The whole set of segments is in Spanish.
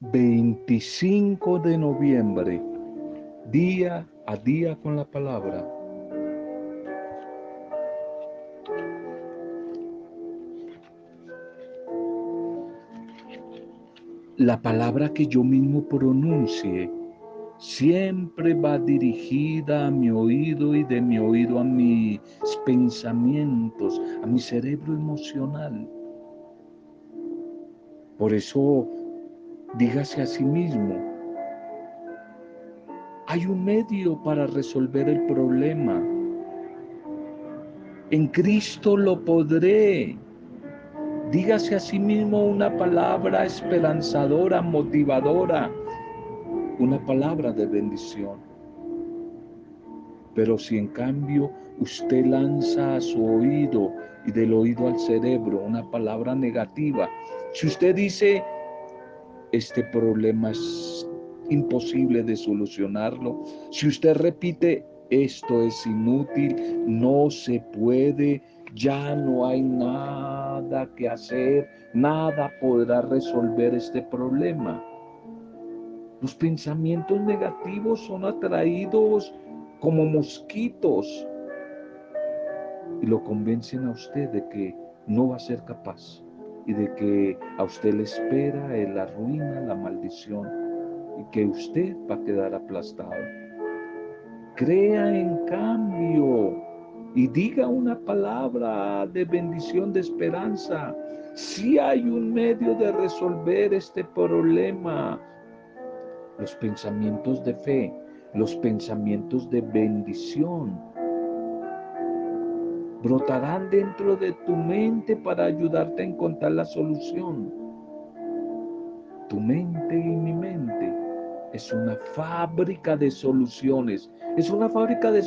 25 de noviembre, día a día con la palabra. La palabra que yo mismo pronuncie siempre va dirigida a mi oído y de mi oído a mis pensamientos, a mi cerebro emocional. Por eso dígase a sí mismo, hay un medio para resolver el problema. En Cristo lo podré. Dígase a sí mismo una palabra esperanzadora, motivadora, una palabra de bendición. Pero si en cambio usted lanza a su oído y del oído al cerebro una palabra negativa, si usted dice, este problema es imposible de solucionarlo, si usted repite, esto es inútil, no se puede, ya no hay nada que hacer, nada podrá resolver este problema. Los pensamientos negativos son atraídos como mosquitos y lo convencen a usted de que no va a ser capaz y de que a usted le espera la ruina, la maldición y que usted va a quedar aplastado. Crea en cambio y diga una palabra de bendición, de esperanza. Si hay un medio de resolver este problema, los pensamientos de fe, los pensamientos de bendición, brotarán dentro de tu mente para ayudarte a encontrar la solución. Tu mente y mi mente es una fábrica de soluciones. Es una fábrica de,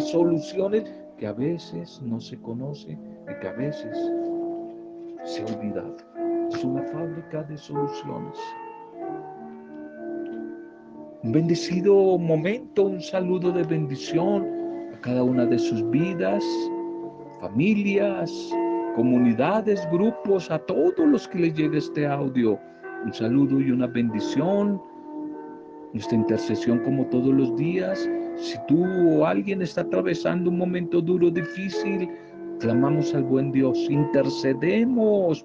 soluciones que a veces no se conoce y que a veces se ha olvidado. Es una fábrica de soluciones. Un bendecido momento, un saludo de bendición a cada una de sus vidas, familias, comunidades, grupos, a todos los que les llegue este audio. Un saludo y una bendición. Nuestra intercesión como todos los días si tú o alguien está atravesando un momento duro, difícil, clamamos al buen Dios, intercedemos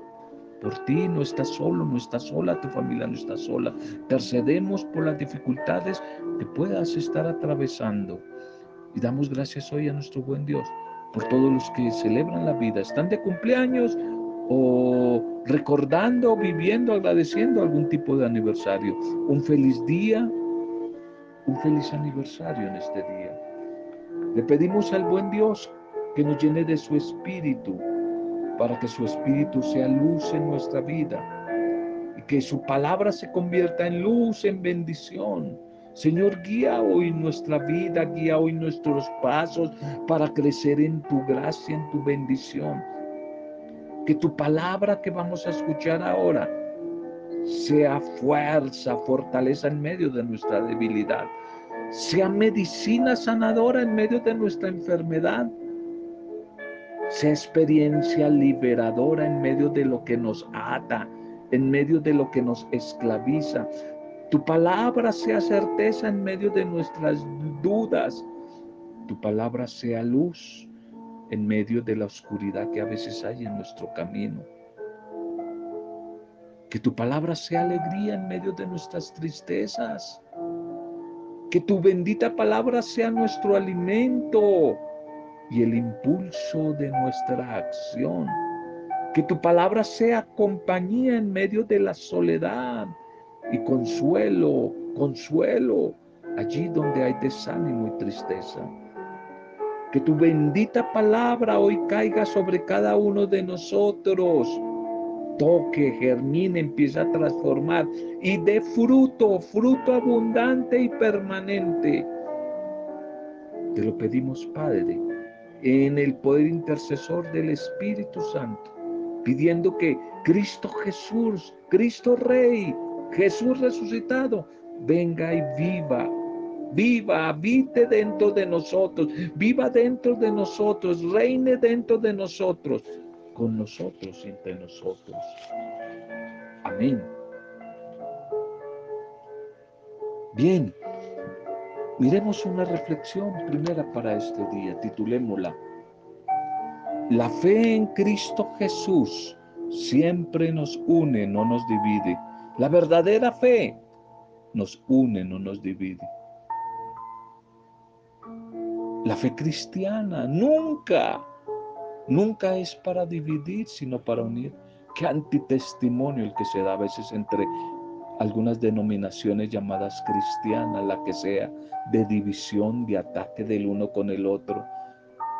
por ti, no estás solo, no estás sola, tu familia no está sola. Intercedemos por las dificultades que puedas estar atravesando. Y damos gracias hoy a nuestro buen Dios por todos los que celebran la vida, están de cumpleaños o recordando, viviendo, agradeciendo algún tipo de aniversario. Un feliz día, un feliz aniversario en este día. Le pedimos al buen Dios que nos llene de su espíritu, para que su espíritu sea luz en nuestra vida y que su palabra se convierta en luz, en bendición. Señor, guía hoy nuestra vida, guía hoy nuestros pasos para crecer en tu gracia, en tu bendición. Que tu palabra que vamos a escuchar ahora sea fuerza, fortaleza en medio de nuestra debilidad, sea medicina sanadora en medio de nuestra enfermedad, sea experiencia liberadora en medio de lo que nos ata, en medio de lo que nos esclaviza. Tu palabra sea certeza en medio de nuestras dudas. Tu palabra sea luz en medio de la oscuridad que a veces hay en nuestro camino. Que tu palabra sea alegría en medio de nuestras tristezas. Que tu bendita palabra sea nuestro alimento y el impulso de nuestra acción. Que tu palabra sea compañía en medio de la soledad y consuelo, consuelo allí donde hay desánimo y tristeza. Que tu bendita palabra hoy caiga sobre cada uno de nosotros toque, germine, empieza a transformar y dé fruto, fruto abundante y permanente. Te lo pedimos, Padre, en el poder intercesor del Espíritu Santo, pidiendo que Cristo Jesús, Cristo Rey, Jesús resucitado, venga y viva viva, habite dentro de nosotros, viva dentro de nosotros, reine dentro de nosotros, con nosotros entre nosotros. Amén. Bien, miremos una reflexión primera para este día, titulémosla. La fe en Cristo Jesús siempre nos une, no nos divide. La verdadera fe nos une, no nos divide. La fe cristiana nunca, nunca es para dividir, sino para unir. Qué antitestimonio el que se da a veces entre algunas denominaciones llamadas cristianas, la que sea, de división, de ataque del uno con el otro.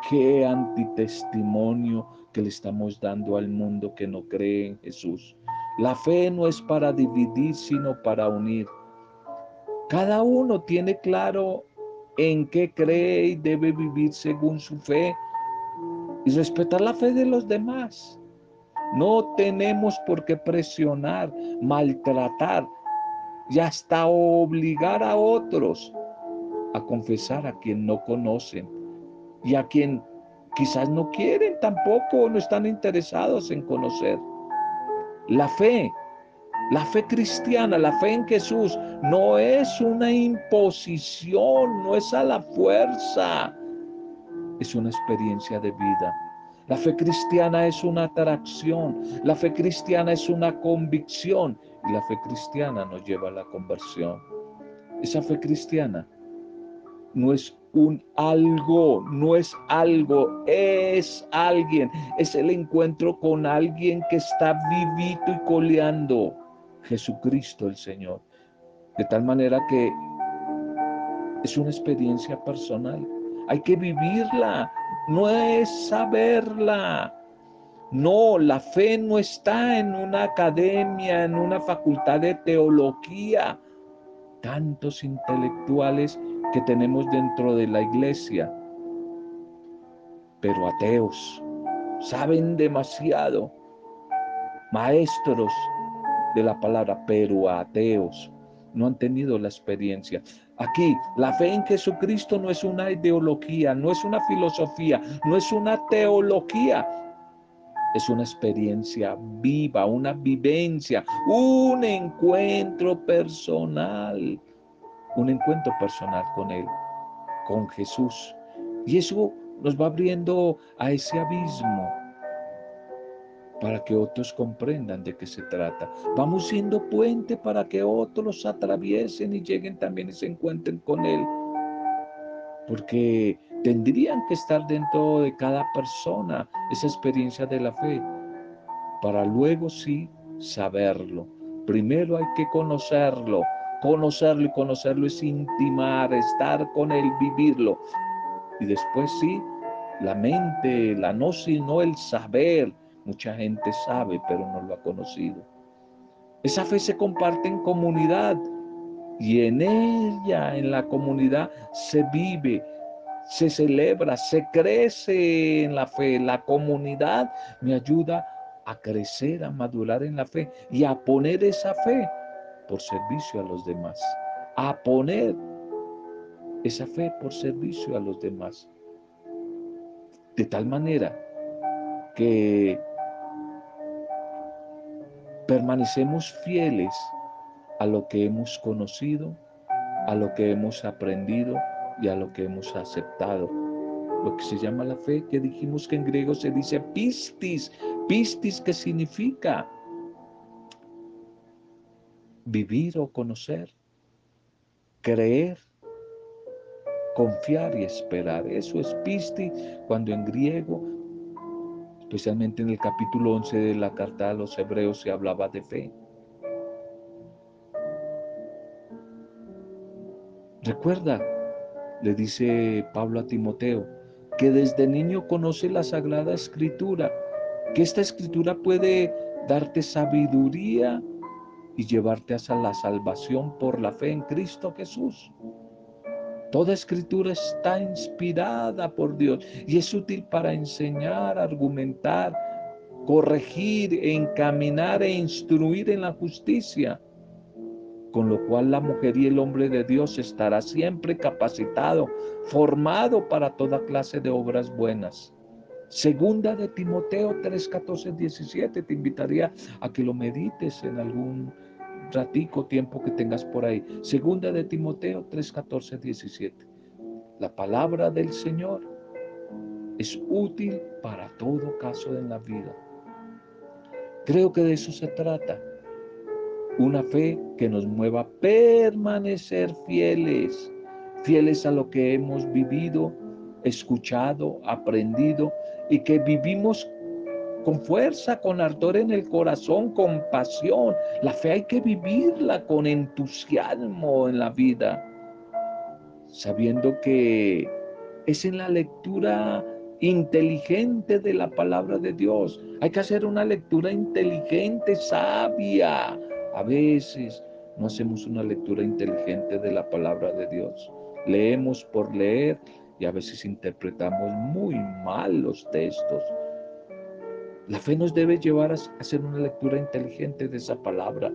Qué antitestimonio que le estamos dando al mundo que no cree en Jesús. La fe no es para dividir, sino para unir. Cada uno tiene claro en qué cree y debe vivir según su fe y respetar la fe de los demás. No tenemos por qué presionar, maltratar y hasta obligar a otros a confesar a quien no conocen y a quien quizás no quieren tampoco, no están interesados en conocer. La fe la fe cristiana, la fe en Jesús, no es una imposición, no es a la fuerza, es una experiencia de vida. La fe cristiana es una atracción, la fe cristiana es una convicción y la fe cristiana nos lleva a la conversión. Esa fe cristiana no es un algo, no es algo, es alguien, es el encuentro con alguien que está vivito y coleando. Jesucristo el Señor. De tal manera que es una experiencia personal. Hay que vivirla, no es saberla. No, la fe no está en una academia, en una facultad de teología. Tantos intelectuales que tenemos dentro de la iglesia, pero ateos, saben demasiado, maestros de la palabra, pero ateos no han tenido la experiencia. Aquí, la fe en Jesucristo no es una ideología, no es una filosofía, no es una teología. Es una experiencia viva, una vivencia, un encuentro personal, un encuentro personal con Él, con Jesús. Y eso nos va abriendo a ese abismo para que otros comprendan de qué se trata. Vamos siendo puente para que otros atraviesen y lleguen también y se encuentren con Él. Porque tendrían que estar dentro de cada persona esa experiencia de la fe, para luego sí saberlo. Primero hay que conocerlo. Conocerlo y conocerlo es intimar, estar con Él, vivirlo. Y después sí, la mente, la gnosis, no el saber, Mucha gente sabe, pero no lo ha conocido. Esa fe se comparte en comunidad y en ella, en la comunidad, se vive, se celebra, se crece en la fe. La comunidad me ayuda a crecer, a madurar en la fe y a poner esa fe por servicio a los demás. A poner esa fe por servicio a los demás. De tal manera que permanecemos fieles a lo que hemos conocido, a lo que hemos aprendido y a lo que hemos aceptado. Lo que se llama la fe, que dijimos que en griego se dice pistis, pistis que significa vivir o conocer, creer, confiar y esperar. Eso es pistis cuando en griego especialmente en el capítulo 11 de la carta a los hebreos se hablaba de fe. Recuerda, le dice Pablo a Timoteo, que desde niño conoce la Sagrada Escritura, que esta Escritura puede darte sabiduría y llevarte hasta la salvación por la fe en Cristo Jesús. Toda escritura está inspirada por Dios y es útil para enseñar, argumentar, corregir, encaminar e instruir en la justicia. Con lo cual la mujer y el hombre de Dios estará siempre capacitado, formado para toda clase de obras buenas. Segunda de Timoteo 3, 14, 17, te invitaría a que lo medites en algún ratico, tiempo que tengas por ahí. Segunda de Timoteo 3, 14, 17. La palabra del Señor es útil para todo caso en la vida. Creo que de eso se trata. Una fe que nos mueva a permanecer fieles, fieles a lo que hemos vivido, escuchado, aprendido y que vivimos con fuerza, con ardor en el corazón, con pasión. La fe hay que vivirla con entusiasmo en la vida, sabiendo que es en la lectura inteligente de la palabra de Dios. Hay que hacer una lectura inteligente, sabia. A veces no hacemos una lectura inteligente de la palabra de Dios. Leemos por leer y a veces interpretamos muy mal los textos. La fe nos debe llevar a hacer una lectura inteligente de esa palabra,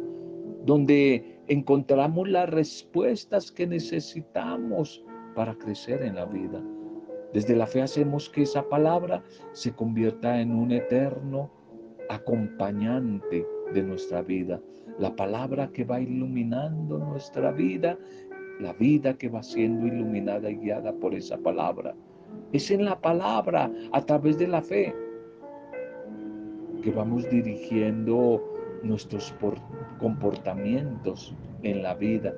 donde encontramos las respuestas que necesitamos para crecer en la vida. Desde la fe hacemos que esa palabra se convierta en un eterno acompañante de nuestra vida. La palabra que va iluminando nuestra vida, la vida que va siendo iluminada y guiada por esa palabra. Es en la palabra, a través de la fe, que vamos dirigiendo nuestros comportamientos en la vida.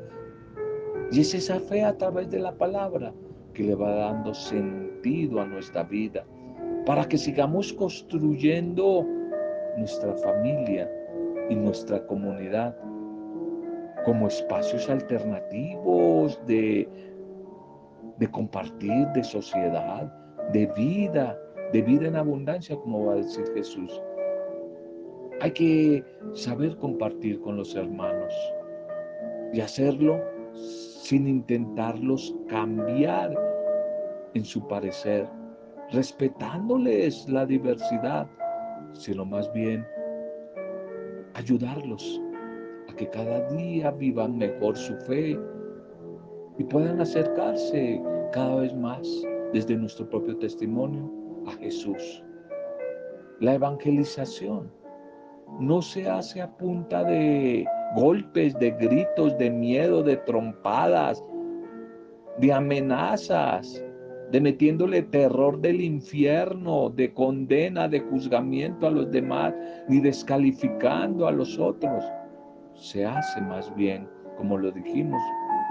Y es esa fe a través de la palabra que le va dando sentido a nuestra vida, para que sigamos construyendo nuestra familia y nuestra comunidad como espacios alternativos de, de compartir, de sociedad, de vida, de vida en abundancia, como va a decir Jesús. Hay que saber compartir con los hermanos y hacerlo sin intentarlos cambiar en su parecer, respetándoles la diversidad, sino más bien ayudarlos a que cada día vivan mejor su fe y puedan acercarse cada vez más desde nuestro propio testimonio a Jesús. La evangelización no se hace a punta de golpes, de gritos, de miedo, de trompadas, de amenazas, de metiéndole terror del infierno, de condena, de juzgamiento a los demás, ni descalificando a los otros. Se hace más bien, como lo dijimos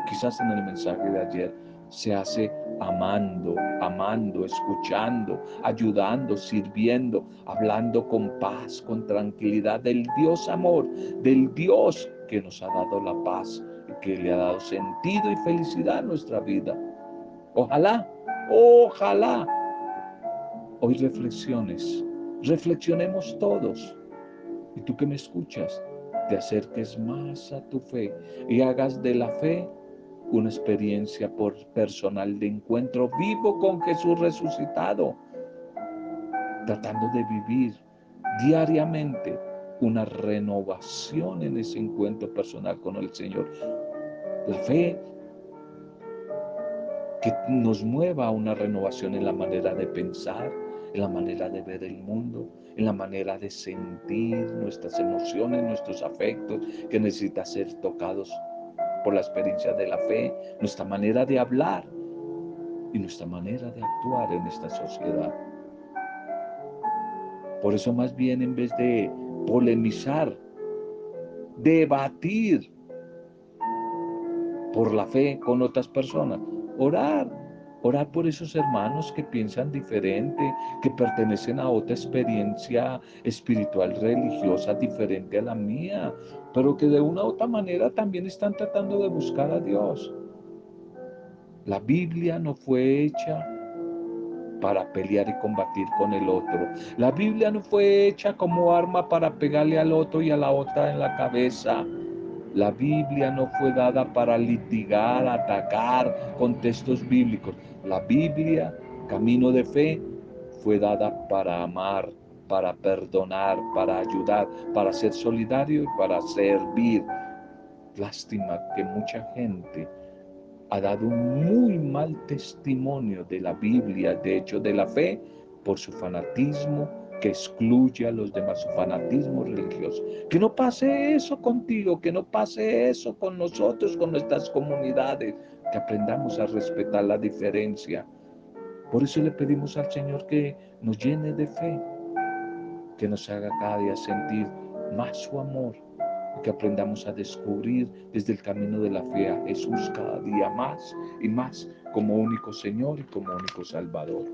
quizás en el mensaje de ayer, se hace amando, amando, escuchando, ayudando, sirviendo, hablando con paz, con tranquilidad del Dios amor, del Dios que nos ha dado la paz que le ha dado sentido y felicidad a nuestra vida. Ojalá, ojalá. Hoy reflexiones, reflexionemos todos. Y tú que me escuchas, te acerques más a tu fe y hagas de la fe una experiencia por personal de encuentro vivo con Jesús resucitado, tratando de vivir diariamente una renovación en ese encuentro personal con el Señor. La fe que nos mueva a una renovación en la manera de pensar, en la manera de ver el mundo, en la manera de sentir nuestras emociones, nuestros afectos, que necesitan ser tocados por la experiencia de la fe, nuestra manera de hablar y nuestra manera de actuar en esta sociedad. Por eso más bien en vez de polemizar, debatir por la fe con otras personas, orar, orar por esos hermanos que piensan diferente, que pertenecen a otra experiencia espiritual religiosa diferente a la mía, pero que de una u otra manera también están tratando de buscar a Dios. La Biblia no fue hecha para pelear y combatir con el otro. La Biblia no fue hecha como arma para pegarle al otro y a la otra en la cabeza. La Biblia no fue dada para litigar, atacar con textos bíblicos. La Biblia, camino de fe, fue dada para amar, para perdonar, para ayudar, para ser solidario y para servir. Lástima que mucha gente ha dado un muy mal testimonio de la Biblia, de hecho de la fe, por su fanatismo, que excluye a los demás, su fanatismo religioso. Que no pase eso contigo, que no pase eso con nosotros, con nuestras comunidades, que aprendamos a respetar la diferencia. Por eso le pedimos al Señor que nos llene de fe, que nos haga cada día sentir más su amor y que aprendamos a descubrir desde el camino de la fe a Jesús cada día más y más como único Señor y como único Salvador.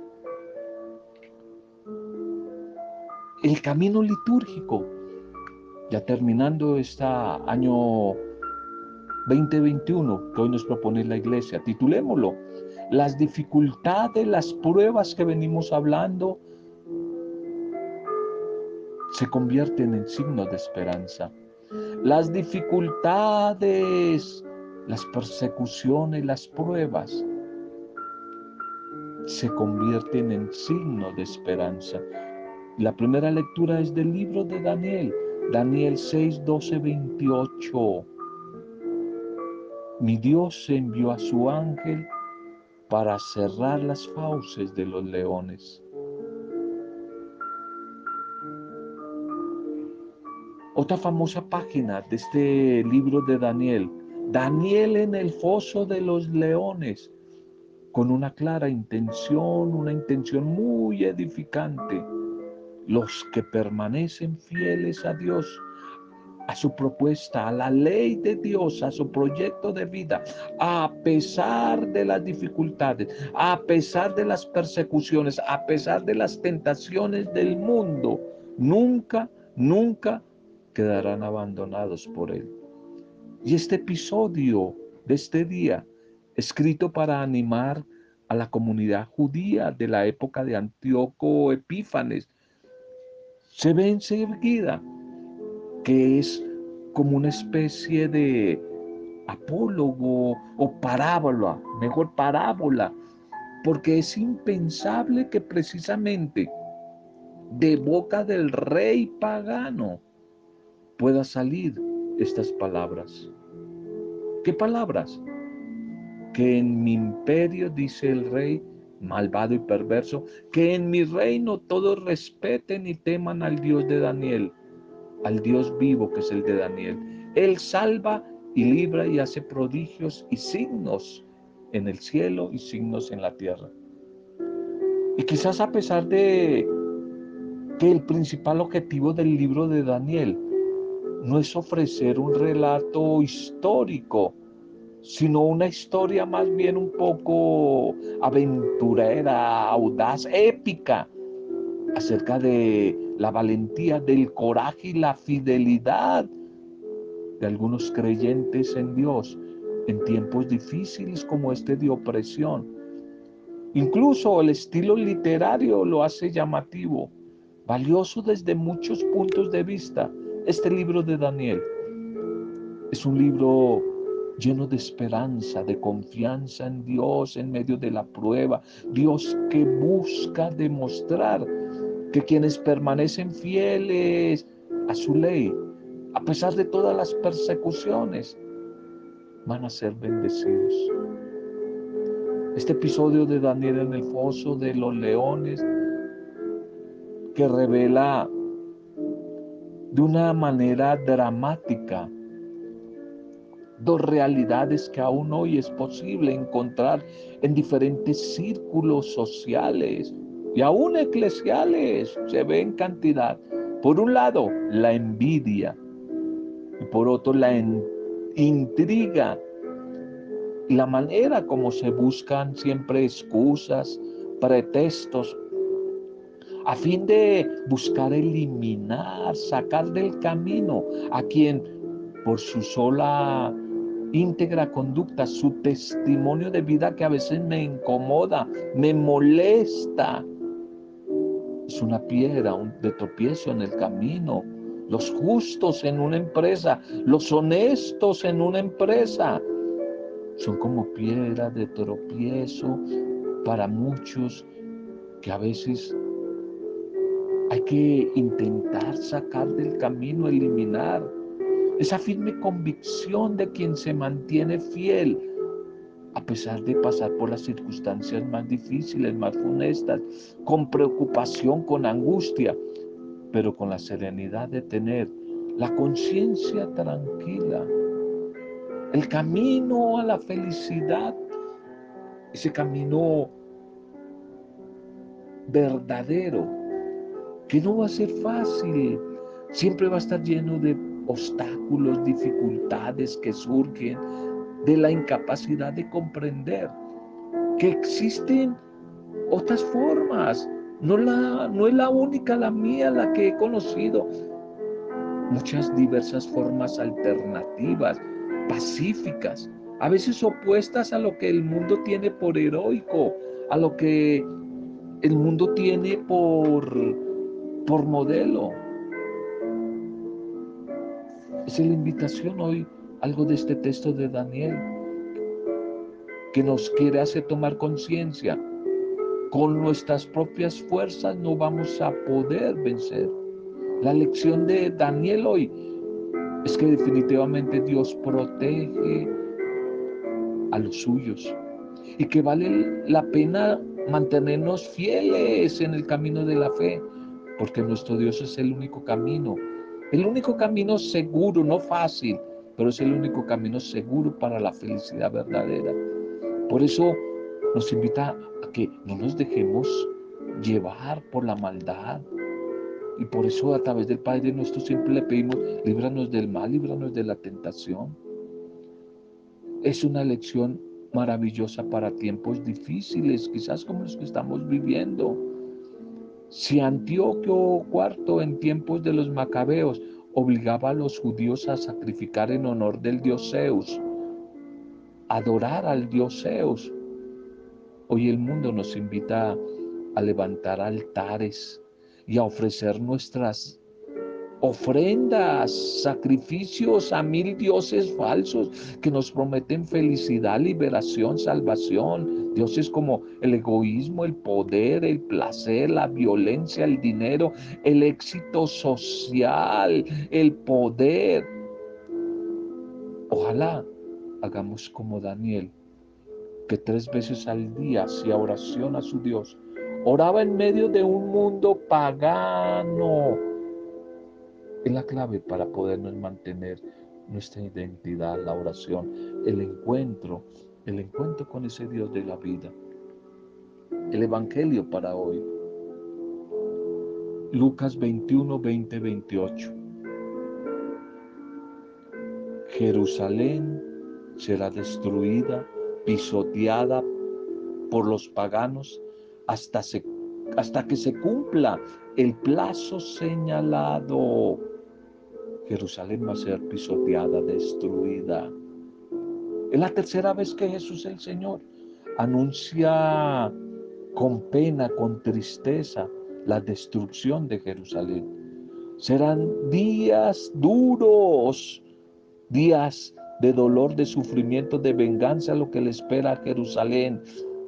El camino litúrgico, ya terminando este año 2021 que hoy nos propone la iglesia, titulémoslo, las dificultades, las pruebas que venimos hablando, se convierten en signos de esperanza. Las dificultades, las persecuciones, las pruebas se convierten en signos de esperanza. La primera lectura es del libro de Daniel, Daniel 6, 12, 28. Mi Dios envió a su ángel para cerrar las fauces de los leones. Otra famosa página de este libro de Daniel, Daniel en el foso de los leones, con una clara intención, una intención muy edificante. Los que permanecen fieles a Dios, a su propuesta, a la ley de Dios, a su proyecto de vida, a pesar de las dificultades, a pesar de las persecuciones, a pesar de las tentaciones del mundo, nunca, nunca quedarán abandonados por Él. Y este episodio de este día, escrito para animar a la comunidad judía de la época de Antíoco Epífanes, se ve enseguida que es como una especie de apólogo o parábola, mejor parábola, porque es impensable que precisamente de boca del rey pagano pueda salir estas palabras. ¿Qué palabras? Que en mi imperio, dice el rey, malvado y perverso, que en mi reino todos respeten y teman al Dios de Daniel, al Dios vivo que es el de Daniel. Él salva y libra y hace prodigios y signos en el cielo y signos en la tierra. Y quizás a pesar de que el principal objetivo del libro de Daniel no es ofrecer un relato histórico, sino una historia más bien un poco aventurera, audaz, épica, acerca de la valentía, del coraje y la fidelidad de algunos creyentes en Dios en tiempos difíciles como este de opresión. Incluso el estilo literario lo hace llamativo, valioso desde muchos puntos de vista este libro de Daniel es un libro lleno de esperanza, de confianza en Dios en medio de la prueba. Dios que busca demostrar que quienes permanecen fieles a su ley, a pesar de todas las persecuciones, van a ser bendecidos. Este episodio de Daniel en el foso de los leones que revela de una manera dramática dos realidades que aún hoy es posible encontrar en diferentes círculos sociales y aún eclesiales, se ve en cantidad. Por un lado, la envidia y por otro, la intriga y la manera como se buscan siempre excusas, pretextos a fin de buscar eliminar, sacar del camino a quien por su sola íntegra conducta, su testimonio de vida que a veces me incomoda, me molesta. Es una piedra de tropiezo en el camino. Los justos en una empresa, los honestos en una empresa, son como piedra de tropiezo para muchos que a veces hay que intentar sacar del camino, eliminar esa firme convicción de quien se mantiene fiel pesar de pasar por las circunstancias más difíciles, más funestas, con preocupación, con angustia, pero con la serenidad de tener la conciencia tranquila, el camino a la felicidad, ese camino verdadero, que no va a ser fácil, siempre va a estar lleno de obstáculos, dificultades que surgen de la incapacidad de comprender que existen otras formas. No, la, no es la única, la mía, la que he conocido. Muchas diversas formas alternativas, pacíficas, a veces opuestas a lo que el mundo tiene por heroico, a lo que el mundo tiene por, por modelo. Es la invitación hoy, algo de este texto de Daniel, que nos quiere hacer tomar conciencia. Con nuestras propias fuerzas no vamos a poder vencer. La lección de Daniel hoy es que definitivamente Dios protege a los suyos y que vale la pena mantenernos fieles en el camino de la fe, porque nuestro Dios es el único camino, el único camino seguro, no fácil, pero es el único camino seguro para la felicidad verdadera. Por eso nos invita a que no nos dejemos llevar por la maldad. Y por eso a través del Padre nuestro siempre le pedimos, líbranos del mal, líbranos de la tentación. Es una lección maravillosa para tiempos difíciles, quizás como los que estamos viviendo. Si Antíoco IV en tiempos de los macabeos obligaba a los judíos a sacrificar en honor del dios Zeus, adorar al dios Zeus, hoy el mundo nos invita a levantar altares y a ofrecer nuestras ofrendas, sacrificios a mil dioses falsos que nos prometen felicidad, liberación, salvación. Dioses como el egoísmo, el poder, el placer, la violencia, el dinero, el éxito social, el poder. Ojalá hagamos como Daniel, que tres veces al día hacía oración a su Dios. Oraba en medio de un mundo pagano es la clave para podernos mantener nuestra identidad, la oración, el encuentro, el encuentro con ese Dios de la vida. El Evangelio para hoy. Lucas 21, 20, 28. Jerusalén será destruida, pisoteada por los paganos hasta, hasta que se cumpla el plazo señalado Jerusalén va a ser pisoteada, destruida. Es la tercera vez que Jesús el Señor anuncia con pena, con tristeza, la destrucción de Jerusalén. Serán días duros, días de dolor, de sufrimiento, de venganza, lo que le espera a Jerusalén,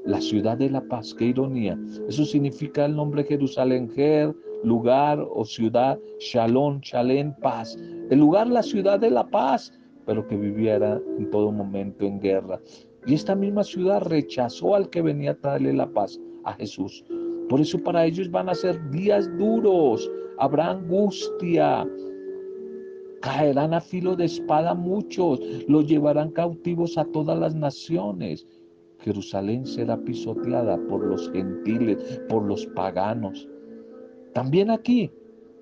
la ciudad de la paz. Qué ironía. Eso significa el nombre Jerusalén, Jer, lugar o ciudad, Shalom, Shalem, paz. El lugar, la ciudad de la paz, pero que viviera en todo momento en guerra. Y esta misma ciudad rechazó al que venía a traerle la paz, a Jesús. Por eso para ellos van a ser días duros, habrá angustia, caerán a filo de espada muchos, los llevarán cautivos a todas las naciones. Jerusalén será pisoteada por los gentiles, por los paganos. También aquí,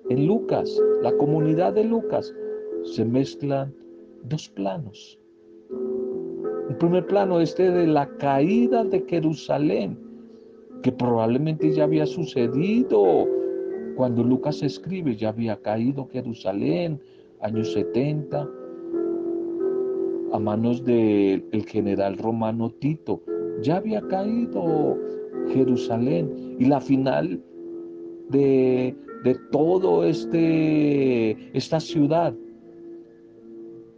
en Lucas, la comunidad de Lucas, se mezclan dos planos. Un primer plano, este de la caída de Jerusalén, que probablemente ya había sucedido cuando Lucas escribe, ya había caído Jerusalén, años 70, a manos del general romano Tito. Ya había caído Jerusalén y la final de, de todo este, esta ciudad.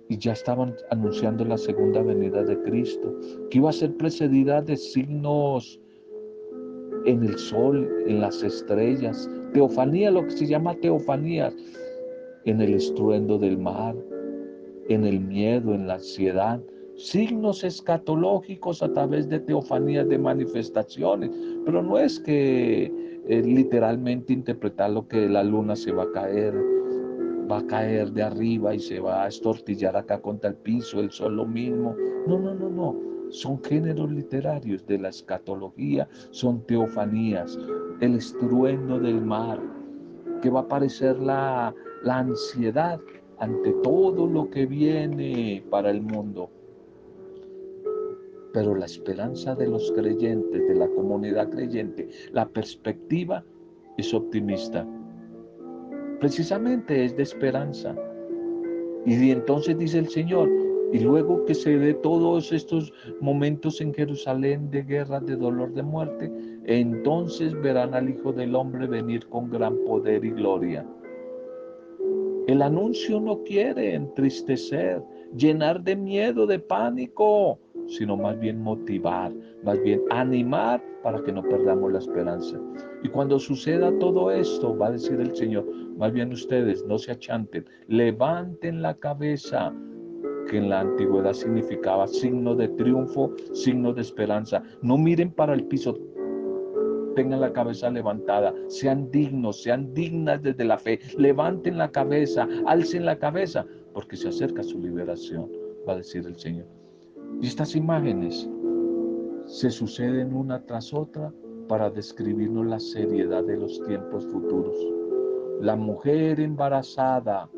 Y ya estaban anunciando la segunda venida de Cristo, que iba a ser precedida de signos en el sol, en las estrellas, teofanía, lo que se llama teofanía, en el estruendo del mar, en el miedo, en la ansiedad, signos escatológicos a través de teofanías, de manifestaciones, pero no es que eh, literalmente interpretar lo que la luna se va a caer, va a caer de arriba y se va a estortillar acá contra el piso, el sol lo mismo. No, no, no, no. Son géneros literarios de la escatología, son teofanías, el estruendo del mar, que va a aparecer la, la ansiedad ante todo lo que viene para el mundo. Pero la esperanza de los creyentes, de la comunidad creyente, la perspectiva es optimista. Precisamente es de esperanza. Y entonces dice el Señor, y luego que se dé todos estos momentos en Jerusalén de guerra, de dolor, de muerte, entonces verán al Hijo del Hombre venir con gran poder y gloria. El anuncio no quiere entristecer, llenar de miedo, de pánico, sino más bien motivar, más bien animar para que no perdamos la esperanza. Y cuando suceda todo esto, va a decir el Señor, más bien ustedes no se achanten, levanten la cabeza, que en la antigüedad significaba signo de triunfo, signo de esperanza. No miren para el piso, tengan la cabeza levantada, sean dignos, sean dignas desde la fe, levanten la cabeza, alcen la cabeza, porque se acerca su liberación, va a decir el Señor. Y estas imágenes se suceden una tras otra para describirnos la seriedad de los tiempos futuros. La mujer embarazada,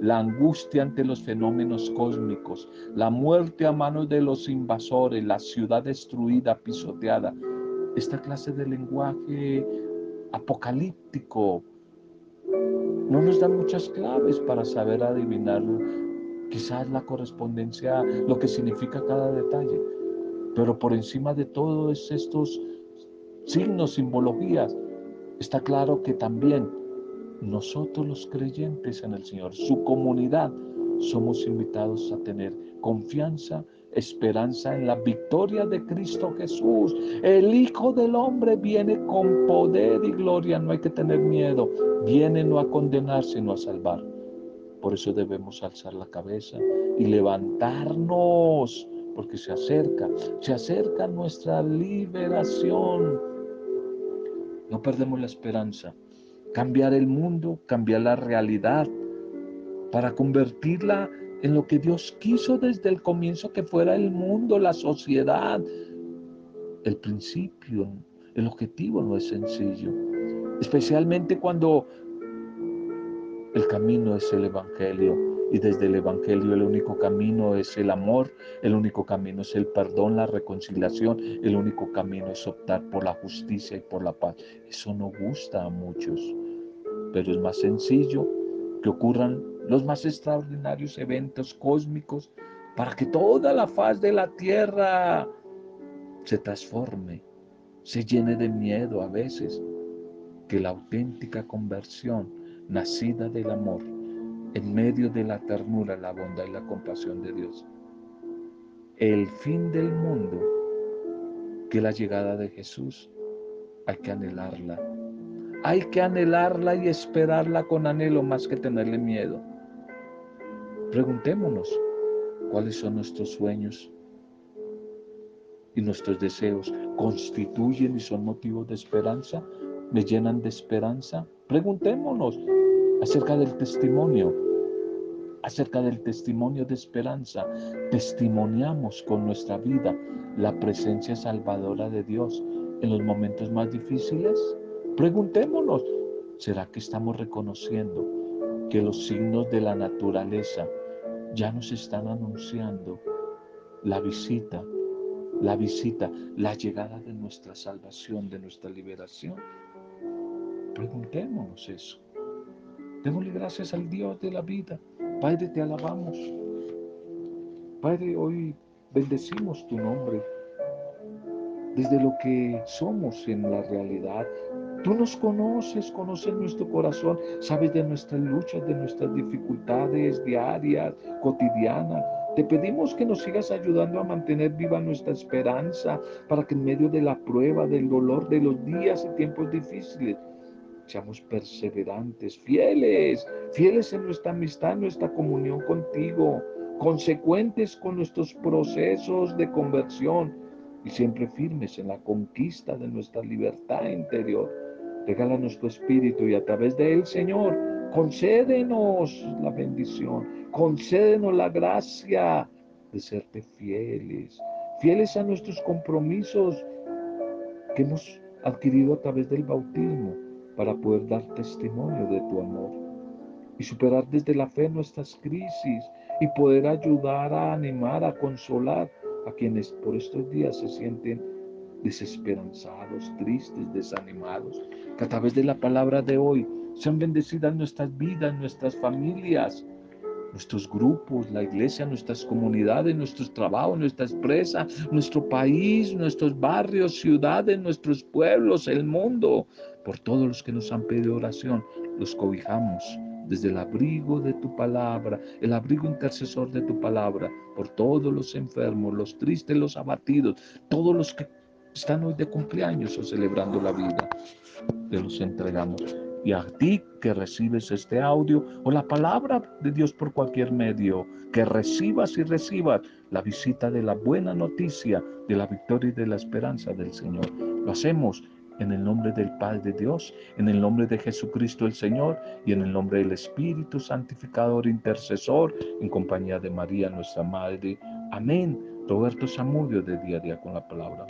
la angustia ante los fenómenos cósmicos, la muerte a manos de los invasores, la ciudad destruida, pisoteada. Esta clase de lenguaje apocalíptico no nos da muchas claves para saber adivinar quizás la correspondencia, lo que significa cada detalle. Pero por encima de todos estos signos, simbologías, está claro que también nosotros los creyentes en el Señor, su comunidad, somos invitados a tener confianza, esperanza en la victoria de Cristo Jesús. El Hijo del Hombre viene con poder y gloria, no hay que tener miedo, viene no a condenar, sino a salvar. Por eso debemos alzar la cabeza y levantarnos, porque se acerca, se acerca nuestra liberación. No perdemos la esperanza cambiar el mundo, cambiar la realidad, para convertirla en lo que Dios quiso desde el comienzo que fuera el mundo, la sociedad. El principio, el objetivo no es sencillo, especialmente cuando el camino es el Evangelio y desde el Evangelio el único camino es el amor, el único camino es el perdón, la reconciliación, el único camino es optar por la justicia y por la paz. Eso no gusta a muchos, pero es más sencillo que ocurran los más extraordinarios eventos cósmicos para que toda la faz de la tierra se transforme, se llene de miedo a veces, que la auténtica conversión nacida del amor en medio de la ternura, la bondad y la compasión de Dios. El fin del mundo, que la llegada de Jesús, hay que anhelarla. Hay que anhelarla y esperarla con anhelo más que tenerle miedo. Preguntémonos cuáles son nuestros sueños y nuestros deseos. ¿Constituyen y son motivos de esperanza? ¿Me llenan de esperanza? Preguntémonos acerca del testimonio, acerca del testimonio de esperanza. Testimoniamos con nuestra vida la presencia salvadora de Dios en los momentos más difíciles. Preguntémonos, ¿será que estamos reconociendo que los signos de la naturaleza ya nos están anunciando la visita, la visita, la llegada de nuestra salvación, de nuestra liberación? Preguntémonos eso. Démosle gracias al Dios de la vida. Padre, te alabamos. Padre, hoy bendecimos tu nombre. Desde lo que somos en la realidad, Tú nos conoces, conoces nuestro corazón, sabes de nuestras luchas, de nuestras dificultades diarias, cotidianas. Te pedimos que nos sigas ayudando a mantener viva nuestra esperanza para que en medio de la prueba, del dolor, de los días y tiempos difíciles, seamos perseverantes, fieles, fieles en nuestra amistad, nuestra comunión contigo. consecuentes con nuestros procesos de conversión y siempre firmes en la conquista de nuestra libertad interior. Regálanos tu espíritu y a través de él, Señor, concédenos la bendición, concédenos la gracia de serte fieles, fieles a nuestros compromisos que hemos adquirido a través del bautismo para poder dar testimonio de tu amor y superar desde la fe nuestras crisis y poder ayudar a animar, a consolar a quienes por estos días se sienten desesperanzados, tristes, desanimados. Que a través de la palabra de hoy sean bendecidas nuestras vidas, nuestras familias, nuestros grupos, la iglesia, nuestras comunidades, nuestros trabajos, nuestra empresa, nuestro país, nuestros barrios, ciudades, nuestros pueblos, el mundo. Por todos los que nos han pedido oración, los cobijamos desde el abrigo de tu palabra, el abrigo intercesor de tu palabra, por todos los enfermos, los tristes, los abatidos, todos los que están hoy de cumpleaños o celebrando la vida. Te los entregamos. Y a ti que recibes este audio o la palabra de Dios por cualquier medio, que recibas y recibas la visita de la buena noticia, de la victoria y de la esperanza del Señor. Lo hacemos en el nombre del Padre de Dios, en el nombre de Jesucristo el Señor y en el nombre del Espíritu Santificador Intercesor, en compañía de María nuestra Madre. Amén. Roberto Samudio de día a día con la palabra.